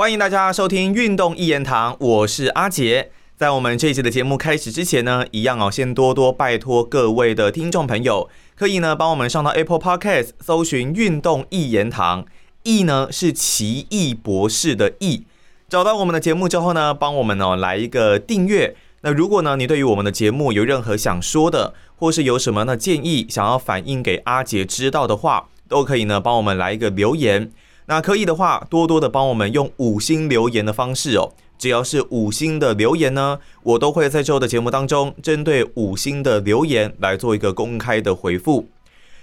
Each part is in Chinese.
欢迎大家收听《运动一言堂》，我是阿杰。在我们这一集的节目开始之前呢，一样哦，先多多拜托各位的听众朋友，可以呢帮我们上到 Apple Podcast 搜寻“运动一言堂”，易呢是奇异博士的易。找到我们的节目之后呢，帮我们哦来一个订阅。那如果呢你对于我们的节目有任何想说的，或是有什么呢建议想要反映给阿杰知道的话，都可以呢帮我们来一个留言。那可以的话，多多的帮我们用五星留言的方式哦。只要是五星的留言呢，我都会在之后的节目当中，针对五星的留言来做一个公开的回复。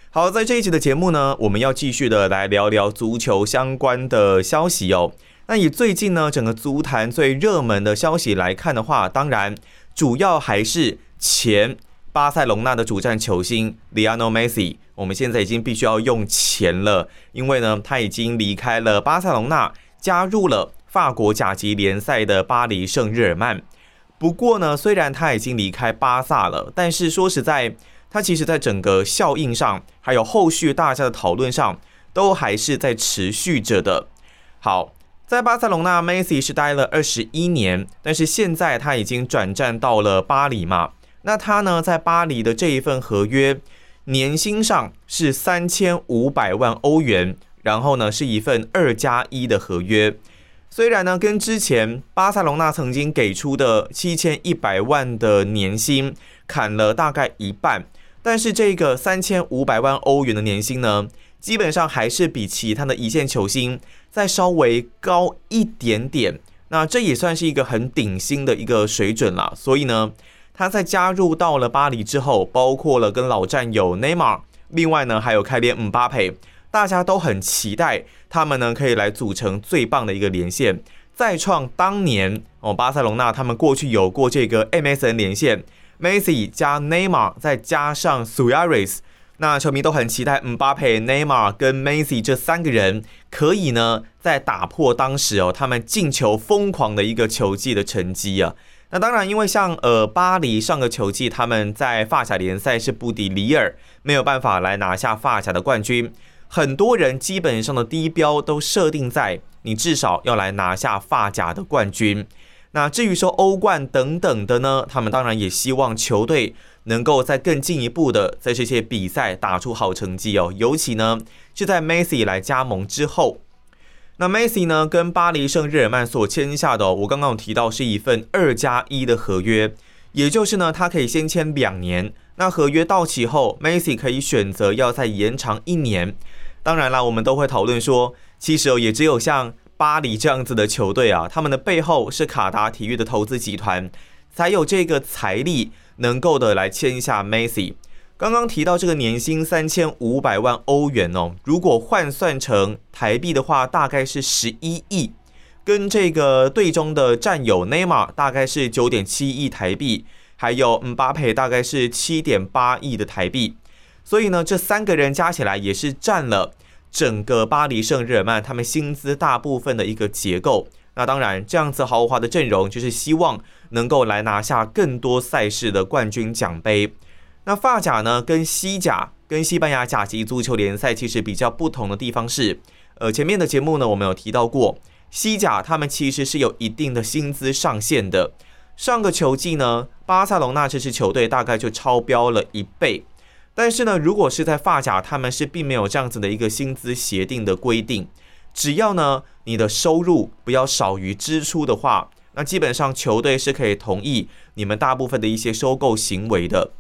好，在这一集的节目呢，我们要继续的来聊聊足球相关的消息哦。那以最近呢整个足坛最热门的消息来看的话，当然主要还是前巴塞隆纳的主战球星 Lionel Messi。我们现在已经必须要用钱了，因为呢他已经离开了巴塞隆纳，加入了。法国甲级联赛的巴黎圣日耳曼，不过呢，虽然他已经离开巴萨了，但是说实在，他其实在整个效应上，还有后续大家的讨论上，都还是在持续着的。好，在巴塞隆纳，Messi 是待了二十一年，但是现在他已经转战到了巴黎嘛。那他呢，在巴黎的这一份合约，年薪上是三千五百万欧元，然后呢，是一份二加一的合约。虽然呢，跟之前巴塞隆纳曾经给出的七千一百万的年薪砍了大概一半，但是这个三千五百万欧元的年薪呢，基本上还是比其他的一线球星再稍微高一点点。那这也算是一个很顶薪的一个水准了。所以呢，他在加入到了巴黎之后，包括了跟老战友内马尔，另外呢还有开连姆巴佩。大家都很期待他们呢，可以来组成最棒的一个连线，再创当年哦，巴塞隆纳他们过去有过这个 MSN 连线，Messi 加 Neymar 再加上 Suarez，那球迷都很期待姆巴佩、Neymar 跟 Messi 这三个人可以呢，再打破当时哦他们进球疯狂的一个球技的成绩啊。那当然，因为像呃巴黎上个球季他们在法甲联赛是不敌里尔，没有办法来拿下法甲的冠军。很多人基本上的低标都设定在你至少要来拿下发甲的冠军。那至于说欧冠等等的呢，他们当然也希望球队能够在更进一步的在这些比赛打出好成绩哦。尤其呢是在 Messi 来加盟之后，那 Messi 呢跟巴黎圣日耳曼所签下的，我刚刚有提到是一份二加一的合约，也就是呢他可以先签两年。那合约到期后，Messi 可以选择要再延长一年。当然啦，我们都会讨论说，其实哦，也只有像巴黎这样子的球队啊，他们的背后是卡达体育的投资集团，才有这个财力能够的来签下 Messi。刚刚提到这个年薪三千五百万欧元哦，如果换算成台币的话，大概是十一亿，跟这个队中的战友内马尔大概是九点七亿台币。还有姆巴佩大概是七点八亿的台币，所以呢，这三个人加起来也是占了整个巴黎圣日耳曼他们薪资大部分的一个结构。那当然，这样子豪华的阵容就是希望能够来拿下更多赛事的冠军奖杯。那发甲呢，跟西甲、跟西班牙甲级足球联赛其实比较不同的地方是，呃，前面的节目呢，我们有提到过，西甲他们其实是有一定的薪资上限的。上个球季呢，巴塞隆纳这支球队大概就超标了一倍。但是呢，如果是在发甲，他们是并没有这样子的一个薪资协定的规定。只要呢你的收入不要少于支出的话，那基本上球队是可以同意你们大部分的一些收购行为的。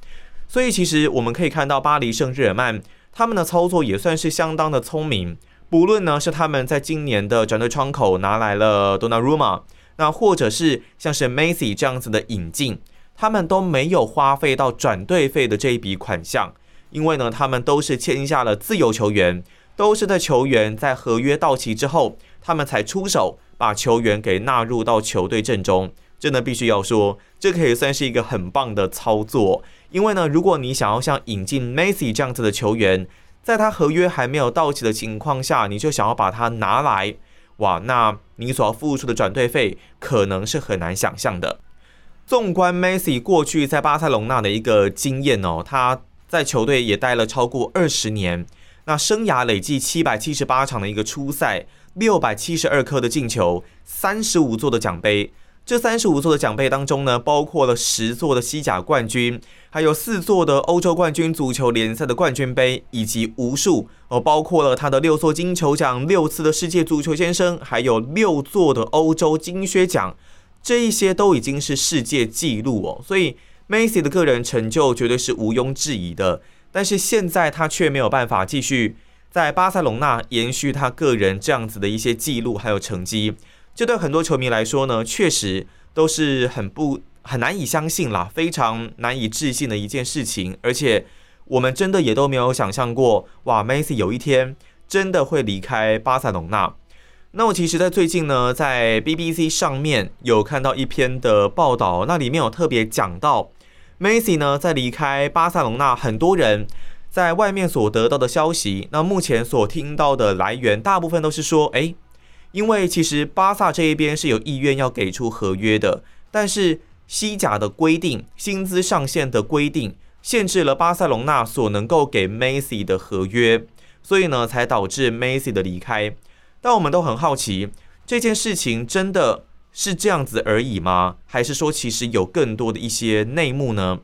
所以其实我们可以看到，巴黎圣日耳曼他们的操作也算是相当的聪明。不论呢是他们在今年的转队窗口拿来了多纳鲁马。那或者是像是 Macy 这样子的引进，他们都没有花费到转队费的这一笔款项，因为呢，他们都是签下了自由球员，都是在球员在合约到期之后，他们才出手把球员给纳入到球队阵中。真的必须要说，这可以算是一个很棒的操作，因为呢，如果你想要像引进 Messi 这样子的球员，在他合约还没有到期的情况下，你就想要把他拿来。哇，那你所要付出的转队费可能是很难想象的。纵观 Messi 过去在巴塞隆纳的一个经验哦，他在球队也待了超过二十年，那生涯累计七百七十八场的一个初赛，六百七十二颗的进球，三十五座的奖杯。这三十五座的奖杯当中呢，包括了十座的西甲冠军，还有四座的欧洲冠军足球联赛的冠军杯，以及无数哦，包括了他的六座金球奖、六次的世界足球先生，还有六座的欧洲金靴奖，这一些都已经是世界纪录哦。所以，Messi 的个人成就绝对是毋庸置疑的。但是现在他却没有办法继续在巴塞隆纳延续他个人这样子的一些记录还有成绩。这对很多球迷来说呢，确实都是很不很难以相信啦，非常难以置信的一件事情。而且我们真的也都没有想象过，哇，Messi 有一天真的会离开巴塞隆纳。那我其实，在最近呢，在 BBC 上面有看到一篇的报道，那里面有特别讲到，Messi 呢在离开巴塞隆纳，很多人在外面所得到的消息，那目前所听到的来源，大部分都是说，哎。因为其实巴萨这一边是有意愿要给出合约的，但是西甲的规定、薪资上限的规定，限制了巴塞隆纳所能够给梅西的合约，所以呢，才导致梅西的离开。但我们都很好奇，这件事情真的是这样子而已吗？还是说其实有更多的一些内幕呢？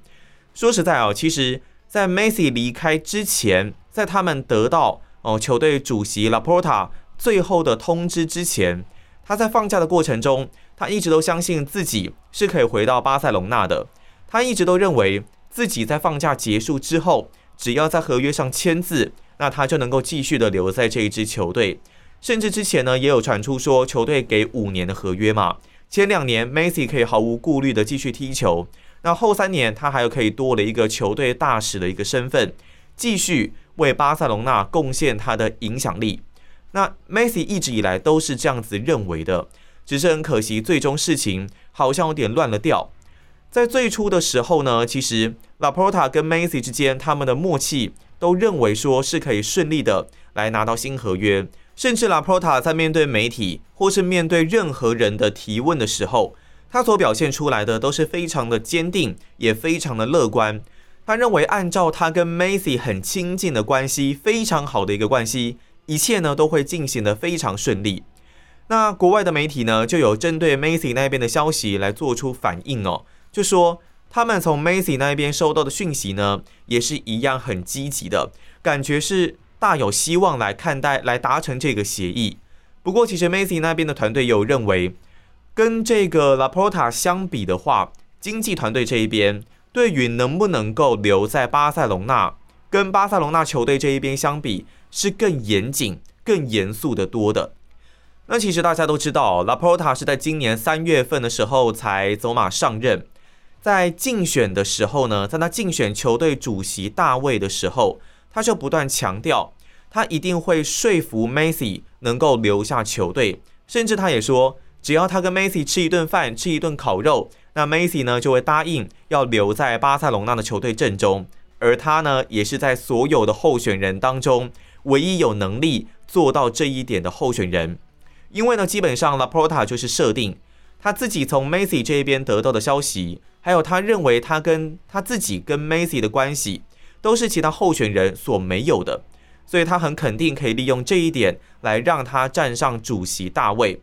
说实在哦，其实，在梅西离开之前，在他们得到哦球队主席拉波塔。最后的通知之前，他在放假的过程中，他一直都相信自己是可以回到巴塞隆纳的。他一直都认为自己在放假结束之后，只要在合约上签字，那他就能够继续的留在这一支球队。甚至之前呢，也有传出说球队给五年的合约嘛，前两年 Messi 可以毫无顾虑的继续踢球，那后三年他还有可以多了一个球队大使的一个身份，继续为巴塞隆纳贡献他的影响力。那 Messi 一直以来都是这样子认为的，只是很可惜，最终事情好像有点乱了调。在最初的时候呢，其实 Laporta 跟 Messi 之间他们的默契都认为说是可以顺利的来拿到新合约，甚至 Laporta 在面对媒体或是面对任何人的提问的时候，他所表现出来的都是非常的坚定，也非常的乐观。他认为按照他跟 Messi 很亲近的关系，非常好的一个关系。一切呢都会进行的非常顺利。那国外的媒体呢就有针对 Macy 那边的消息来做出反应哦，就说他们从 Macy 那边收到的讯息呢也是一样很积极的，感觉是大有希望来看待来达成这个协议。不过其实 Macy 那边的团队有认为，跟这个 Laporta 相比的话，经济团队这一边对于能不能够留在巴塞隆纳，跟巴塞隆纳球队这一边相比。是更严谨、更严肃的多的。那其实大家都知道，拉波塔是在今年三月份的时候才走马上任。在竞选的时候呢，在他竞选球队主席大卫的时候，他就不断强调，他一定会说服梅西能够留下球队。甚至他也说，只要他跟梅西吃一顿饭、吃一顿烤肉，那梅西呢就会答应要留在巴塞隆纳的球队阵中。而他呢，也是在所有的候选人当中。唯一有能力做到这一点的候选人，因为呢，基本上 Laporta 就是设定他自己从 Messi 这边得到的消息，还有他认为他跟他自己跟 Messi 的关系，都是其他候选人所没有的，所以他很肯定可以利用这一点来让他站上主席大位。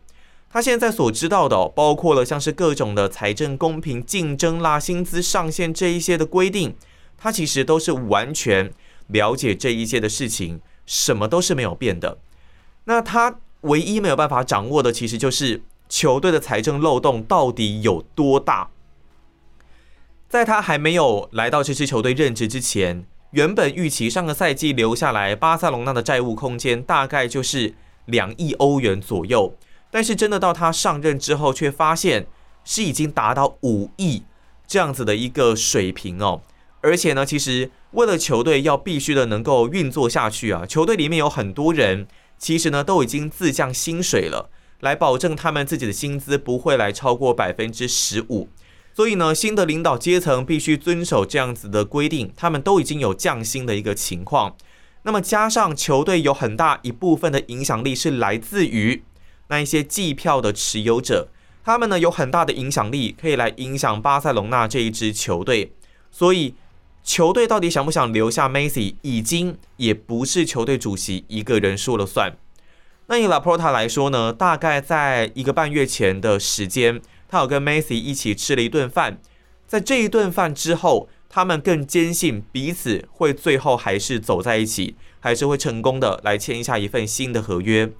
他现在所知道的，包括了像是各种的财政公平竞争啦、薪资上限这一些的规定，他其实都是完全了解这一些的事情。什么都是没有变的，那他唯一没有办法掌握的，其实就是球队的财政漏洞到底有多大。在他还没有来到这支球队任职之前，原本预期上个赛季留下来巴塞隆纳的债务空间大概就是两亿欧元左右，但是真的到他上任之后，却发现是已经达到五亿这样子的一个水平哦。而且呢，其实为了球队要必须的能够运作下去啊，球队里面有很多人，其实呢都已经自降薪水了，来保证他们自己的薪资不会来超过百分之十五。所以呢，新的领导阶层必须遵守这样子的规定，他们都已经有降薪的一个情况。那么加上球队有很大一部分的影响力是来自于那一些计票的持有者，他们呢有很大的影响力，可以来影响巴塞隆纳这一支球队，所以。球队到底想不想留下 Messi，已经也不是球队主席一个人说了算。那以 Laporta 来说呢，大概在一个半月前的时间，他有跟 Macy 一起吃了一顿饭。在这一顿饭之后，他们更坚信彼此会最后还是走在一起，还是会成功的来签下一份新的合约。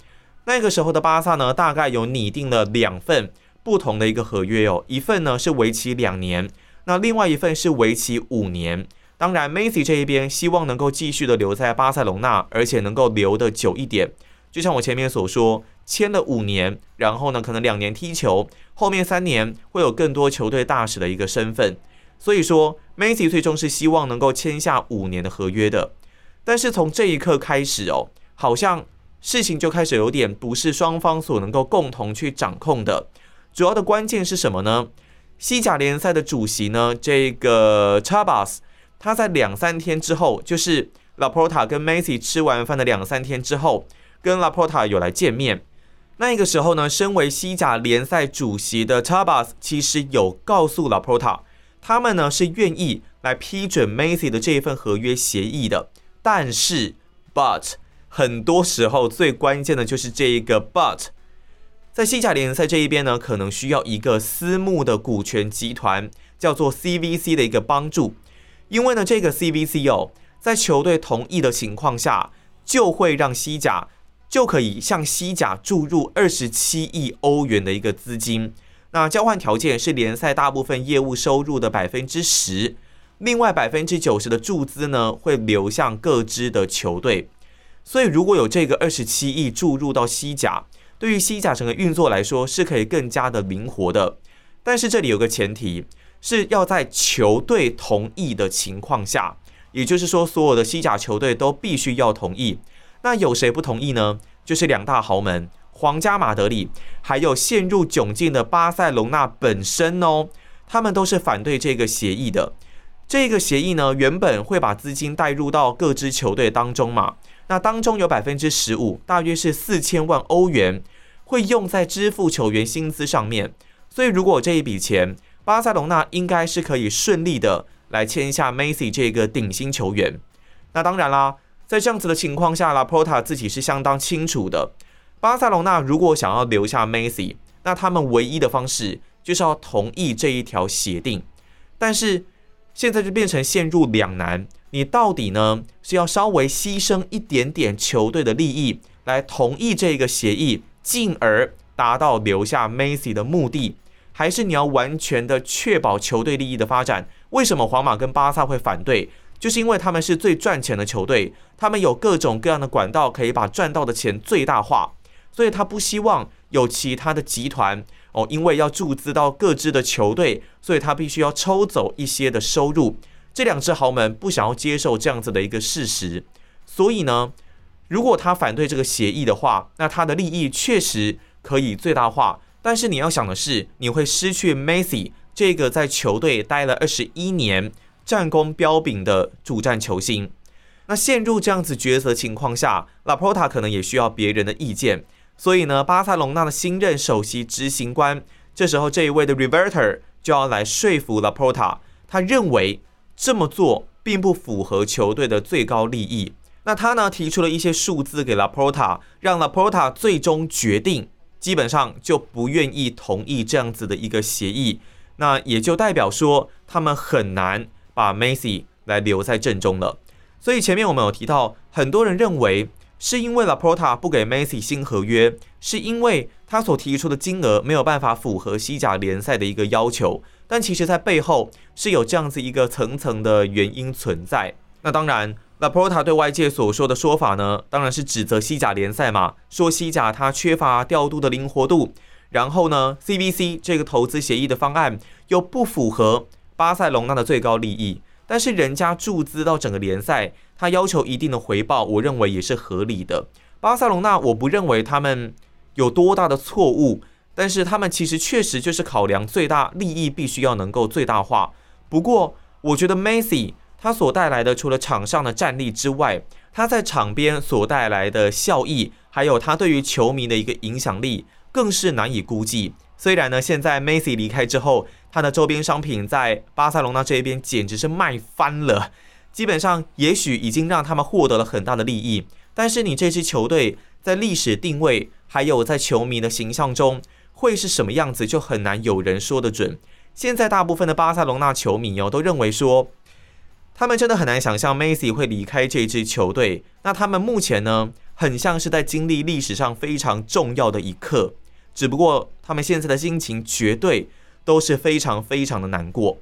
那个时候的巴萨呢，大概有拟定了两份不同的一个合约哦，一份呢是为期两年，那另外一份是为期五年。当然，Macy 这一边希望能够继续的留在巴塞隆纳，而且能够留的久一点。就像我前面所说，签了五年，然后呢，可能两年踢球，后面三年会有更多球队大使的一个身份。所以说，Messi 最终是希望能够签下五年的合约的。但是从这一刻开始哦，好像事情就开始有点不是双方所能够共同去掌控的。主要的关键是什么呢？西甲联赛的主席呢，这个 Chabas，他在两三天之后，就是 Laporta 跟 Messi 吃完饭的两三天之后。跟拉波塔有来见面，那个时候呢，身为西甲联赛主席的 Chabas 其实有告诉拉波塔，他们呢是愿意来批准 Messi 的这一份合约协议的。但是，but 很多时候最关键的就是这一个 but，在西甲联赛这一边呢，可能需要一个私募的股权集团，叫做 CVC 的一个帮助，因为呢，这个 CVC 哦，在球队同意的情况下，就会让西甲。就可以向西甲注入二十七亿欧元的一个资金，那交换条件是联赛大部分业务收入的百分之十，另外百分之九十的注资呢会流向各支的球队。所以如果有这个二十七亿注入到西甲，对于西甲整个运作来说是可以更加的灵活的。但是这里有个前提，是要在球队同意的情况下，也就是说所有的西甲球队都必须要同意。那有谁不同意呢？就是两大豪门皇家马德里，还有陷入窘境的巴塞隆纳本身哦，他们都是反对这个协议的。这个协议呢，原本会把资金带入到各支球队当中嘛，那当中有百分之十五，大约是四千万欧元，会用在支付球员薪资上面。所以如果这一笔钱，巴塞隆纳应该是可以顺利的来签下 Macy 这个顶薪球员。那当然啦。在这样子的情况下拉波塔自己是相当清楚的。巴塞罗那如果想要留下 Macy，那他们唯一的方式就是要同意这一条协定。但是现在就变成陷入两难，你到底呢是要稍微牺牲一点点球队的利益来同意这个协议，进而达到留下 Messi 的目的，还是你要完全的确保球队利益的发展？为什么皇马跟巴萨会反对？就是因为他们是最赚钱的球队，他们有各种各样的管道可以把赚到的钱最大化，所以他不希望有其他的集团哦，因为要注资到各支的球队，所以他必须要抽走一些的收入。这两支豪门不想要接受这样子的一个事实，所以呢，如果他反对这个协议的话，那他的利益确实可以最大化。但是你要想的是，你会失去 Messi 这个在球队待了二十一年。战功彪炳的主战球星，那陷入这样子抉择情况下，拉波塔可能也需要别人的意见。所以呢，巴塞隆纳的新任首席执行官，这时候这一位的 Reverter 就要来说服拉波塔，他认为这么做并不符合球队的最高利益。那他呢提出了一些数字给拉波塔，让拉波塔最终决定，基本上就不愿意同意这样子的一个协议。那也就代表说，他们很难。把 Macy 来留在阵中了，所以前面我们有提到，很多人认为是因为 Laporta 不给 Messi 新合约，是因为他所提出的金额没有办法符合西甲联赛的一个要求。但其实，在背后是有这样子一个层层的原因存在。那当然，Laporta 对外界所说的说法呢，当然是指责西甲联赛嘛，说西甲它缺乏调度的灵活度，然后呢，CBC 这个投资协议的方案又不符合。巴塞隆纳的最高利益，但是人家注资到整个联赛，他要求一定的回报，我认为也是合理的。巴塞隆纳，我不认为他们有多大的错误，但是他们其实确实就是考量最大利益，必须要能够最大化。不过，我觉得 Messi 他所带来的，除了场上的战力之外，他在场边所带来的效益，还有他对于球迷的一个影响力，更是难以估计。虽然呢，现在 Messi 离开之后，他的周边商品在巴塞隆纳这边简直是卖翻了，基本上也许已经让他们获得了很大的利益。但是你这支球队在历史定位还有在球迷的形象中会是什么样子，就很难有人说得准。现在大部分的巴塞隆纳球迷哦，都认为说，他们真的很难想象梅西会离开这支球队。那他们目前呢，很像是在经历历史上非常重要的一刻，只不过他们现在的心情绝对都是非常非常的难过。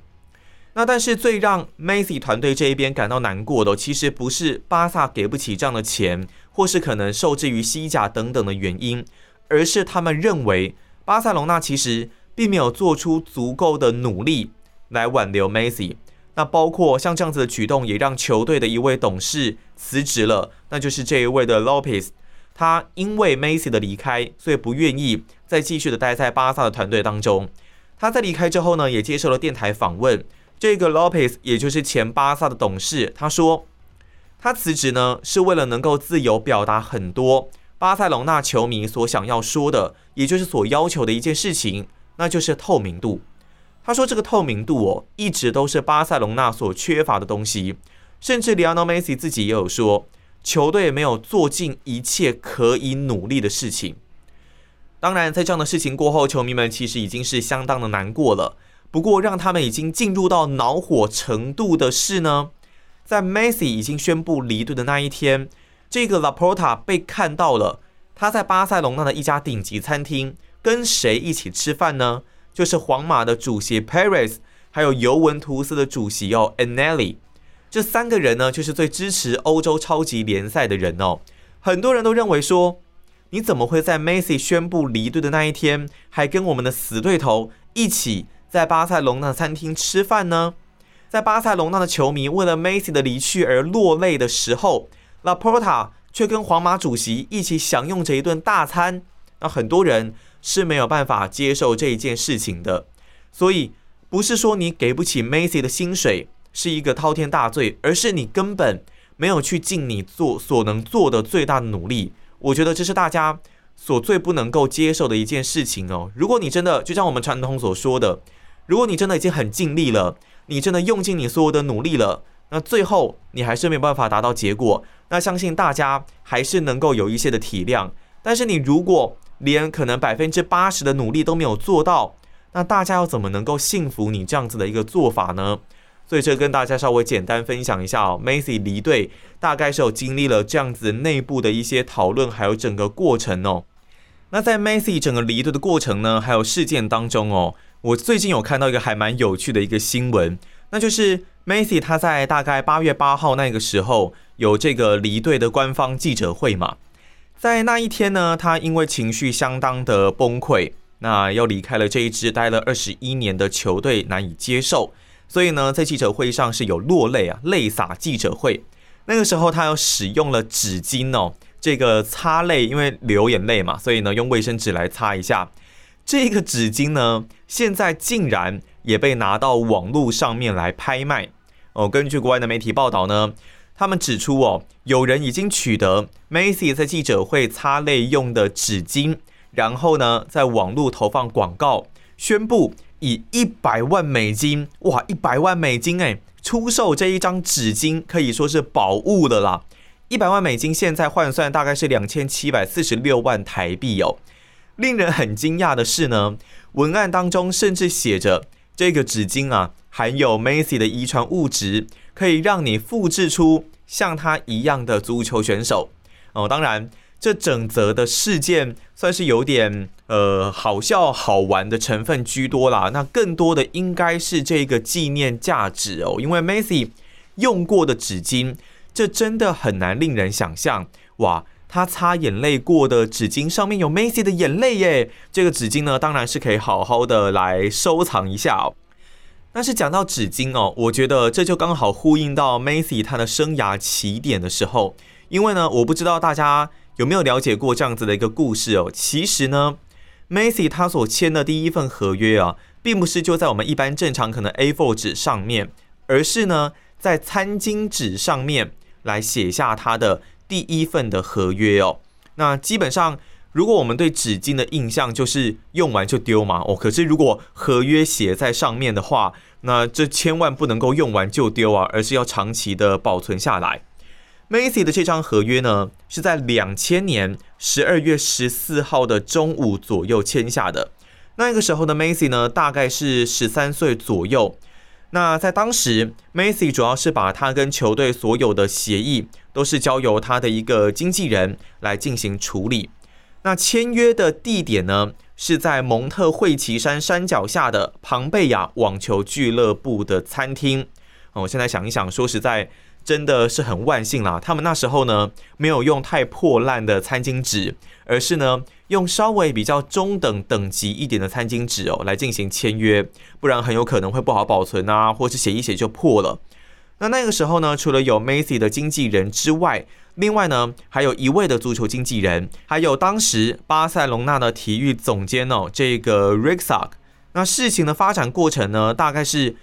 那但是最让 Messi 团队这一边感到难过的，其实不是巴萨给不起这样的钱，或是可能受制于西甲等等的原因，而是他们认为巴塞隆纳其实并没有做出足够的努力来挽留 Messi。那包括像这样子的举动，也让球队的一位董事辞职了，那就是这一位的 Lopez。他因为 Messi 的离开，所以不愿意再继续的待在巴萨的团队当中。他在离开之后呢，也接受了电台访问。这个 Lopez 也就是前巴萨的董事，他说，他辞职呢是为了能够自由表达很多巴塞隆纳球迷所想要说的，也就是所要求的一件事情，那就是透明度。他说，这个透明度哦，一直都是巴塞隆纳所缺乏的东西，甚至 Lionel Messi 自己也有说，球队没有做尽一切可以努力的事情。当然，在这样的事情过后，球迷们其实已经是相当的难过了。不过，让他们已经进入到恼火程度的是呢，在 Messi 已经宣布离队的那一天，这个 Laporta 被看到了，他在巴塞隆纳的一家顶级餐厅跟谁一起吃饭呢？就是皇马的主席 Paris，还有尤文图斯的主席哦 Anelli，这三个人呢，就是最支持欧洲超级联赛的人哦。很多人都认为说，你怎么会在 Messi 宣布离队的那一天，还跟我们的死对头一起？在巴塞隆纳餐厅吃饭呢，在巴塞隆纳的球迷为了梅西的离去而落泪的时候，拉波塔却跟皇马主席一起享用着一顿大餐。那很多人是没有办法接受这一件事情的。所以不是说你给不起梅西的薪水是一个滔天大罪，而是你根本没有去尽你做所能做的最大的努力。我觉得这是大家所最不能够接受的一件事情哦。如果你真的就像我们传统所说的。如果你真的已经很尽力了，你真的用尽你所有的努力了，那最后你还是没有办法达到结果，那相信大家还是能够有一些的体谅。但是你如果连可能百分之八十的努力都没有做到，那大家又怎么能够信服你这样子的一个做法呢？所以这跟大家稍微简单分享一下哦，Macy 离队大概是有经历了这样子内部的一些讨论，还有整个过程哦。那在 Macy 整个离队的过程呢，还有事件当中哦。我最近有看到一个还蛮有趣的一个新闻，那就是 Macy 他在大概八月八号那个时候有这个离队的官方记者会嘛，在那一天呢，他因为情绪相当的崩溃，那要离开了这一支待了二十一年的球队，难以接受，所以呢，在记者会上是有落泪啊，泪洒记者会。那个时候他又使用了纸巾哦，这个擦泪，因为流眼泪嘛，所以呢，用卫生纸来擦一下。这个纸巾呢，现在竟然也被拿到网络上面来拍卖哦。根据国外的媒体报道呢，他们指出哦，有人已经取得 Macy 在记者会擦泪用的纸巾，然后呢，在网络投放广告，宣布以一百万美金哇，一百万美金哎，出售这一张纸巾，可以说是宝物了啦。一百万美金现在换算大概是两千七百四十六万台币哦。令人很惊讶的是呢，文案当中甚至写着这个纸巾啊含有 Macy 的遗传物质，可以让你复制出像他一样的足球选手哦。当然，这整则的事件算是有点呃好笑好玩的成分居多啦。那更多的应该是这个纪念价值哦，因为 Macy 用过的纸巾，这真的很难令人想象哇。他擦眼泪过的纸巾上面有 Macy 的眼泪耶，这个纸巾呢，当然是可以好好的来收藏一下哦。但是讲到纸巾哦，我觉得这就刚好呼应到 Macy 他的生涯起点的时候，因为呢，我不知道大家有没有了解过这样子的一个故事哦。其实呢 Macy 他所签的第一份合约啊，并不是就在我们一般正常可能 A4 纸上面，而是呢，在餐巾纸上面来写下他的。第一份的合约哦，那基本上，如果我们对纸巾的印象就是用完就丢嘛哦，可是如果合约写在上面的话，那这千万不能够用完就丢啊，而是要长期的保存下来。Macy 的这张合约呢，是在两千年十二月十四号的中午左右签下的。那个时候的 Macy 呢，大概是十三岁左右。那在当时，Macy 主要是把他跟球队所有的协议，都是交由他的一个经纪人来进行处理。那签约的地点呢，是在蒙特惠奇山山脚下的庞贝亚网球俱乐部的餐厅。我现在想一想，说实在。真的是很万幸啦！他们那时候呢，没有用太破烂的餐巾纸，而是呢用稍微比较中等等级一点的餐巾纸哦来进行签约，不然很有可能会不好保存啊，或是写一写就破了。那那个时候呢，除了有 Macy 的经纪人之外，另外呢还有一位的足球经纪人，还有当时巴塞隆纳的体育总监哦，这个 Rixak。那事情的发展过程呢，大概是。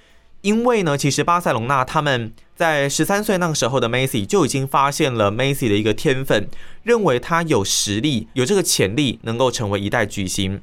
因为呢，其实巴塞隆纳他们在十三岁那个时候的 Macy 就已经发现了 Macy 的一个天分，认为他有实力，有这个潜力能够成为一代巨星。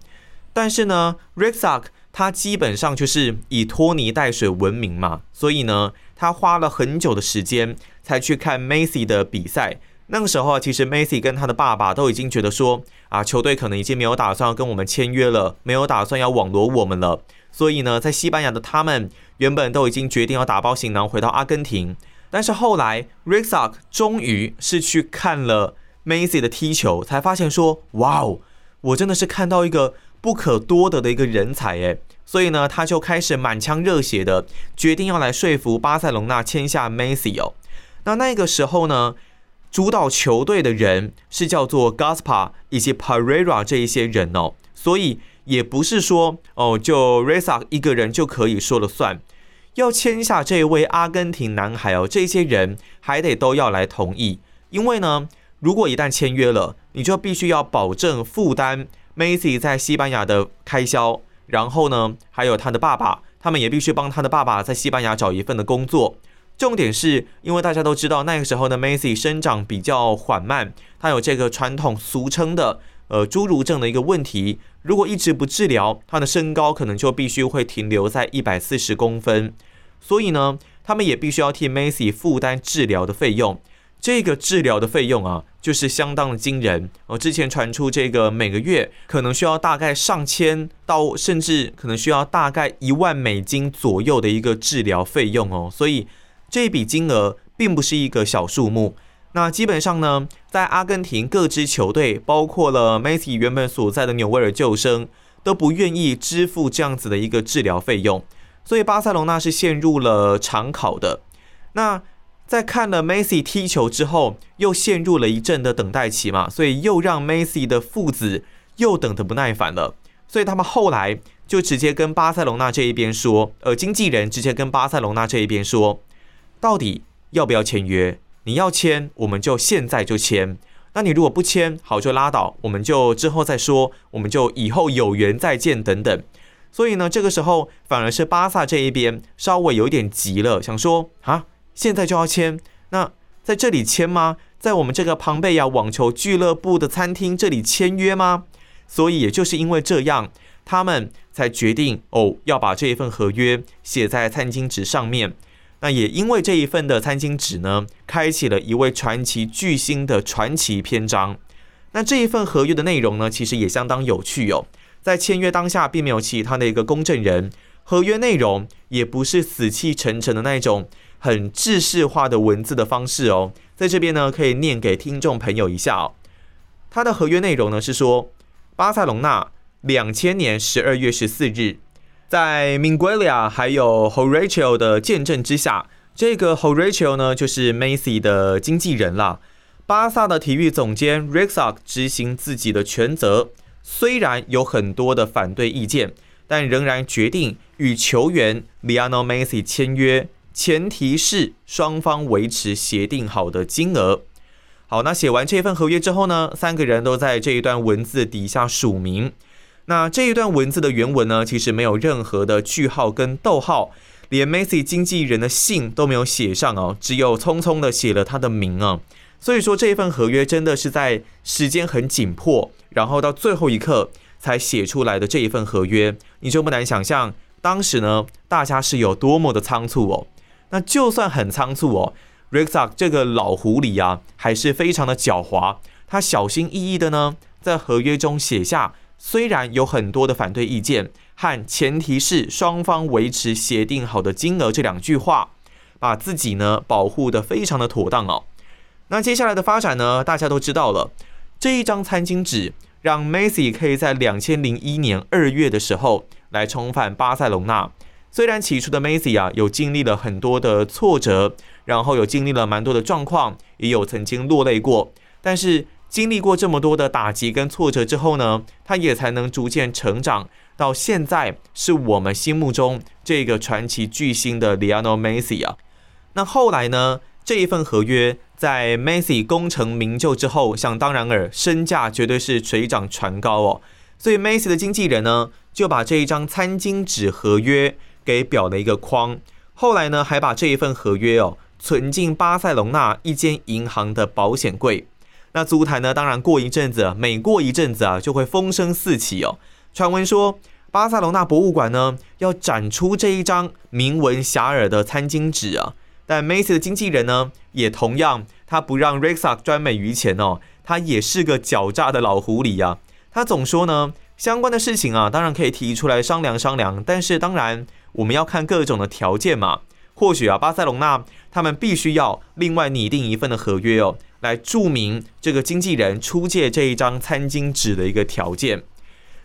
但是呢，Rixak 他基本上就是以拖泥带水闻名嘛，所以呢，他花了很久的时间才去看 Macy 的比赛。那个时候啊，其实 Macy 跟他的爸爸都已经觉得说，啊，球队可能已经没有打算要跟我们签约了，没有打算要网罗我们了。所以呢，在西班牙的他们原本都已经决定要打包行囊回到阿根廷，但是后来 Rixak 终于是去看了 Macy 的踢球，才发现说，哇哦，我真的是看到一个不可多得的一个人才诶。所以呢，他就开始满腔热血的决定要来说服巴塞隆纳签下 Macy 哦。那那个时候呢，主导球队的人是叫做 Gaspar 以及 Pereira 这一些人哦，所以。也不是说哦，就 Reza 一个人就可以说了算，要签下这位阿根廷男孩哦，这些人还得都要来同意。因为呢，如果一旦签约了，你就必须要保证负担 Macy 在西班牙的开销，然后呢，还有他的爸爸，他们也必须帮他的爸爸在西班牙找一份的工作。重点是因为大家都知道，那个时候的 Macy 生长比较缓慢，他有这个传统俗称的。呃，侏儒症的一个问题，如果一直不治疗，他的身高可能就必须会停留在一百四十公分。所以呢，他们也必须要替 Macy 负担治疗的费用。这个治疗的费用啊，就是相当的惊人。哦，之前传出这个每个月可能需要大概上千到甚至可能需要大概一万美金左右的一个治疗费用哦。所以这笔金额并不是一个小数目。那基本上呢，在阿根廷各支球队，包括了 Macy 原本所在的纽维尔救生，都不愿意支付这样子的一个治疗费用，所以巴塞隆纳是陷入了长考的。那在看了 Macy 踢球之后，又陷入了一阵的等待期嘛，所以又让 Macy 的父子又等得不耐烦了，所以他们后来就直接跟巴塞隆纳这一边说，呃，经纪人直接跟巴塞隆纳这一边说，到底要不要签约？你要签，我们就现在就签。那你如果不签，好就拉倒，我们就之后再说，我们就以后有缘再见等等。所以呢，这个时候反而是巴萨这一边稍微有点急了，想说啊，现在就要签？那在这里签吗？在我们这个庞贝亚网球俱乐部的餐厅这里签约吗？所以也就是因为这样，他们才决定哦，要把这一份合约写在餐巾纸上面。那也因为这一份的餐巾纸呢，开启了一位传奇巨星的传奇篇章。那这一份合约的内容呢，其实也相当有趣哦。在签约当下，并没有其他的一个公证人，合约内容也不是死气沉沉的那种很制式化的文字的方式哦。在这边呢，可以念给听众朋友一下哦。他的合约内容呢是说，巴塞隆纳两千年十二月十四日。在 Minguelia 还有 Horatio 的见证之下，这个 Horatio 呢就是 Macy 的经纪人啦。巴萨的体育总监 Rixak 执行自己的权责，虽然有很多的反对意见，但仍然决定与球员 Lionel Macy 签约，前提是双方维持协定好的金额。好，那写完这份合约之后呢，三个人都在这一段文字底下署名。那这一段文字的原文呢，其实没有任何的句号跟逗号，连 Macy 经纪人的信都没有写上哦，只有匆匆的写了他的名啊。所以说这一份合约真的是在时间很紧迫，然后到最后一刻才写出来的这一份合约，你就不难想象当时呢大家是有多么的仓促哦。那就算很仓促哦 Rexach 这个老狐狸啊，还是非常的狡猾。他小心翼翼的呢，在合约中写下，虽然有很多的反对意见，和前提是双方维持协定好的金额这两句话，把自己呢保护的非常的妥当哦。那接下来的发展呢，大家都知道了，这一张餐巾纸让 Macy 可以在两千零一年二月的时候来重返巴塞隆纳。虽然起初的 Macy 啊，有经历了很多的挫折，然后有经历了蛮多的状况，也有曾经落泪过。但是经历过这么多的打击跟挫折之后呢，他也才能逐渐成长，到现在是我们心目中这个传奇巨星的 Lionel Messi 啊。那后来呢，这一份合约在 Messi 功成名就之后，想当然尔，身价绝对是水涨船高哦。所以 Messi 的经纪人呢，就把这一张餐巾纸合约。给裱了一个框，后来呢，还把这一份合约哦存进巴塞隆纳一间银行的保险柜。那足坛呢，当然过一阵子，每过一阵子啊，就会风声四起哦。传闻说，巴塞隆纳博物馆呢要展出这一张铭文遐迩的餐巾纸啊。但 Macy 的经纪人呢，也同样，他不让 Rexac 专美于前哦，他也是个狡诈的老狐狸呀。他总说呢，相关的事情啊，当然可以提出来商量商量，但是当然。我们要看各种的条件嘛，或许啊，巴塞隆纳他们必须要另外拟定一份的合约哦，来注明这个经纪人出借这一张餐巾纸的一个条件。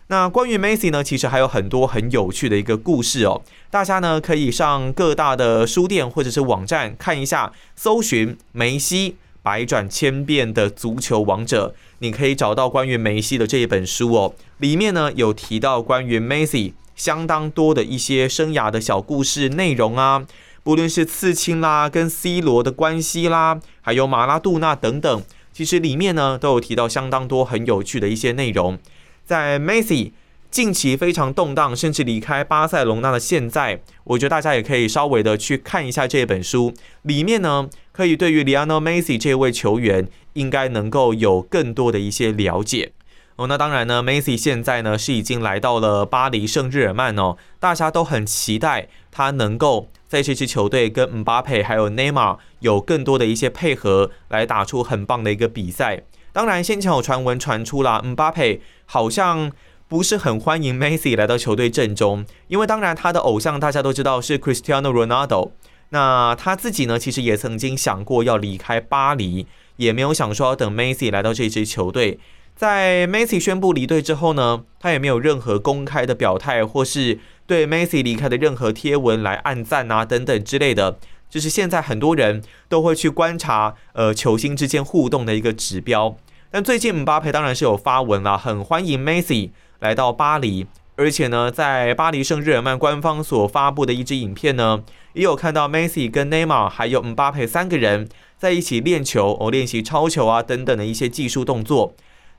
那关于梅西呢，其实还有很多很有趣的一个故事哦，大家呢可以上各大的书店或者是网站看一下，搜寻梅西百转千变的足球王者，你可以找到关于梅西的这一本书哦，里面呢有提到关于梅西。相当多的一些生涯的小故事内容啊，不论是刺青啦、跟 C 罗的关系啦，还有马拉杜纳等等，其实里面呢都有提到相当多很有趣的一些内容。在 Messi 近期非常动荡，甚至离开巴塞隆纳的现在，我觉得大家也可以稍微的去看一下这本书，里面呢可以对于 Lionel Messi 这位球员应该能够有更多的一些了解。哦，那当然呢，Messi 现在呢是已经来到了巴黎圣日耳曼哦，大家都很期待他能够在这支球队跟姆巴佩还有内马尔有更多的一些配合，来打出很棒的一个比赛。当然，先前有传闻传出了，姆巴佩好像不是很欢迎 Messi 来到球队阵中，因为当然他的偶像大家都知道是 Cristiano Ronaldo，那他自己呢其实也曾经想过要离开巴黎，也没有想说要等 Messi 来到这支球队。在 Macy 宣布离队之后呢，他也没有任何公开的表态，或是对 Macy 离开的任何贴文来暗赞啊等等之类的，就是现在很多人都会去观察呃球星之间互动的一个指标。但最近姆巴佩当然是有发文啦，很欢迎 Macy 来到巴黎，而且呢，在巴黎圣日耳曼官方所发布的一支影片呢，也有看到 Messi 跟内马尔还有姆巴佩三个人在一起练球，哦练习超球啊等等的一些技术动作。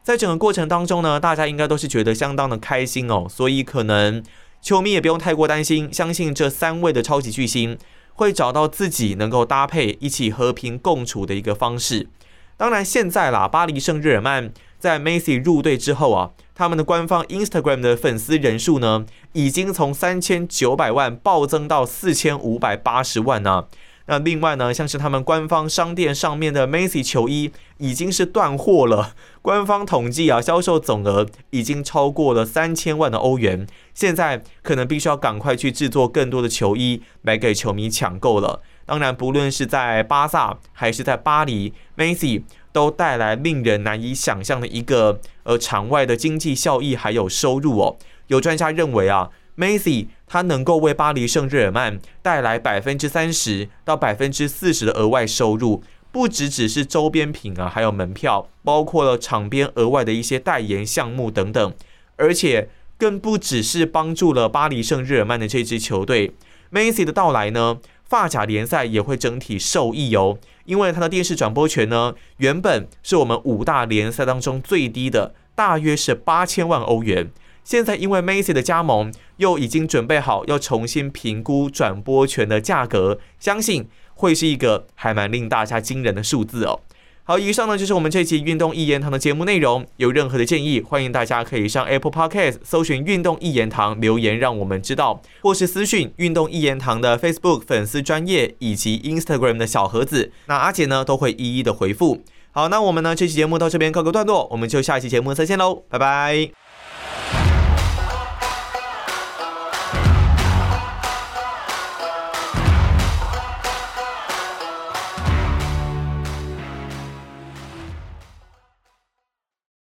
在整个过程当中呢，大家应该都是觉得相当的开心哦，所以可能球迷也不用太过担心，相信这三位的超级巨星会找到自己能够搭配一起和平共处的一个方式。当然，现在啦，巴黎圣日耳曼在 Messi 入队之后啊，他们的官方 Instagram 的粉丝人数呢，已经从三千九百万暴增到四千五百八十万呢。那另外呢，像是他们官方商店上面的 Messi 球衣已经是断货了。官方统计啊，销售总额已经超过了三千万的欧元。现在可能必须要赶快去制作更多的球衣来给球迷抢购了。当然，不论是在巴萨还是在巴黎，Messi 都带来令人难以想象的一个呃场外的经济效益还有收入哦。有专家认为啊。Messi 他能够为巴黎圣日耳曼带来百分之三十到百分之四十的额外收入，不只只是周边品啊，还有门票，包括了场边额外的一些代言项目等等，而且更不只是帮助了巴黎圣日耳曼的这支球队。Messi 的到来呢，发甲联赛也会整体受益哦，因为他的电视转播权呢，原本是我们五大联赛当中最低的，大约是八千万欧元。现在因为 Macy 的加盟，又已经准备好要重新评估转播权的价格，相信会是一个还蛮令大家惊人的数字哦。好，以上呢就是我们这期运动一言堂的节目内容。有任何的建议，欢迎大家可以上 Apple Podcast 搜寻“运动一言堂”留言，让我们知道，或是私讯运动一言堂的 Facebook 粉丝专业以及 Instagram 的小盒子，那阿杰呢都会一一的回复。好，那我们呢这期节目到这边告个段落，我们就下一期节目再见喽，拜拜。